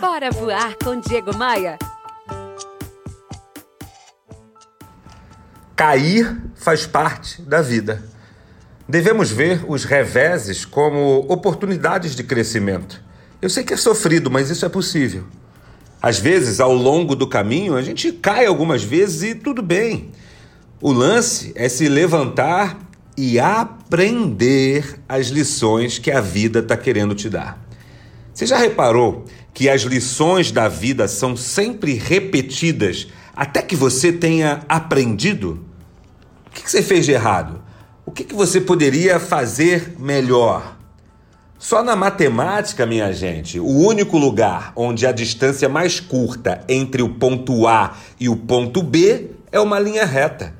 Bora voar com Diego Maia. Cair faz parte da vida. Devemos ver os reveses como oportunidades de crescimento. Eu sei que é sofrido, mas isso é possível. Às vezes, ao longo do caminho, a gente cai algumas vezes e tudo bem. O lance é se levantar e aprender as lições que a vida está querendo te dar. Você já reparou que as lições da vida são sempre repetidas até que você tenha aprendido? O que você fez de errado? O que você poderia fazer melhor? Só na matemática, minha gente, o único lugar onde a distância mais curta entre o ponto A e o ponto B é uma linha reta.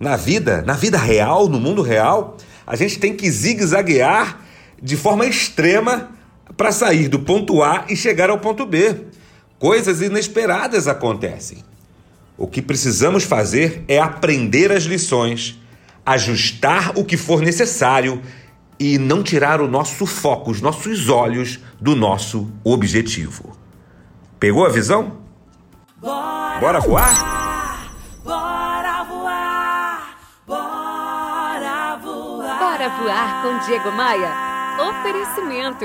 Na vida, na vida real, no mundo real, a gente tem que zigue-zaguear de forma extrema para sair do ponto A e chegar ao ponto B. Coisas inesperadas acontecem. O que precisamos fazer é aprender as lições, ajustar o que for necessário e não tirar o nosso foco, os nossos olhos do nosso objetivo. Pegou a visão? Bora, Bora voar? Bora voar com Diego Maia. Oferecimento.